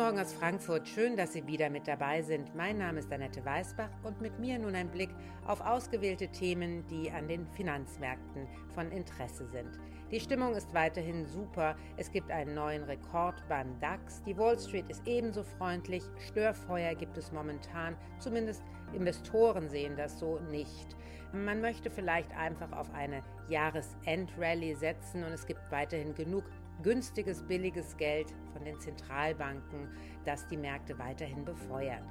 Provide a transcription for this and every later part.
Morgen aus Frankfurt. Schön, dass Sie wieder mit dabei sind. Mein Name ist Annette Weißbach und mit mir nun ein Blick auf ausgewählte Themen, die an den Finanzmärkten von Interesse sind. Die Stimmung ist weiterhin super. Es gibt einen neuen Rekord beim DAX. Die Wall Street ist ebenso freundlich. Störfeuer gibt es momentan. Zumindest Investoren sehen das so nicht. Man möchte vielleicht einfach auf eine Jahresendrallye setzen und es gibt weiterhin genug günstiges, billiges Geld von den Zentralbanken, das die Märkte weiterhin befeuert.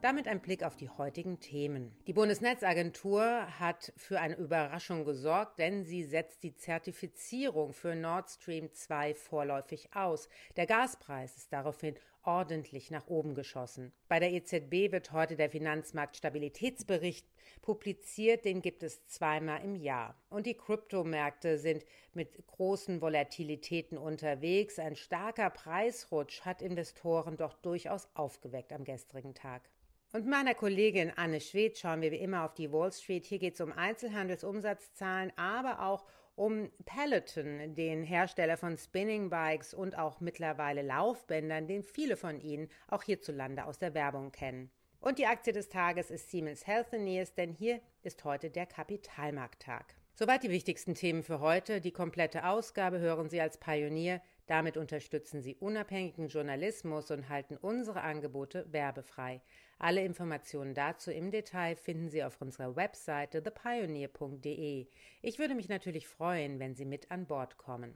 Damit ein Blick auf die heutigen Themen. Die Bundesnetzagentur hat für eine Überraschung gesorgt, denn sie setzt die Zertifizierung für Nord Stream 2 vorläufig aus. Der Gaspreis ist daraufhin ordentlich nach oben geschossen. Bei der EZB wird heute der Finanzmarktstabilitätsbericht publiziert, den gibt es zweimal im Jahr. Und die Kryptomärkte sind mit großen Volatilitäten unterwegs. Ein starker Preisrutsch hat Investoren doch durchaus aufgeweckt am gestrigen Tag. Und meiner Kollegin Anne Schwed schauen wir wie immer auf die Wall Street. Hier geht es um Einzelhandelsumsatzzahlen, aber auch um Peloton, den Hersteller von Spinning Bikes und auch mittlerweile Laufbändern, den viele von Ihnen auch hierzulande aus der Werbung kennen. Und die Aktie des Tages ist Siemens Healthineers, denn hier ist heute der Kapitalmarkttag. Soweit die wichtigsten Themen für heute. Die komplette Ausgabe hören Sie als Pionier. Damit unterstützen Sie unabhängigen Journalismus und halten unsere Angebote werbefrei. Alle Informationen dazu im Detail finden Sie auf unserer Webseite thepioneer.de. Ich würde mich natürlich freuen, wenn Sie mit an Bord kommen.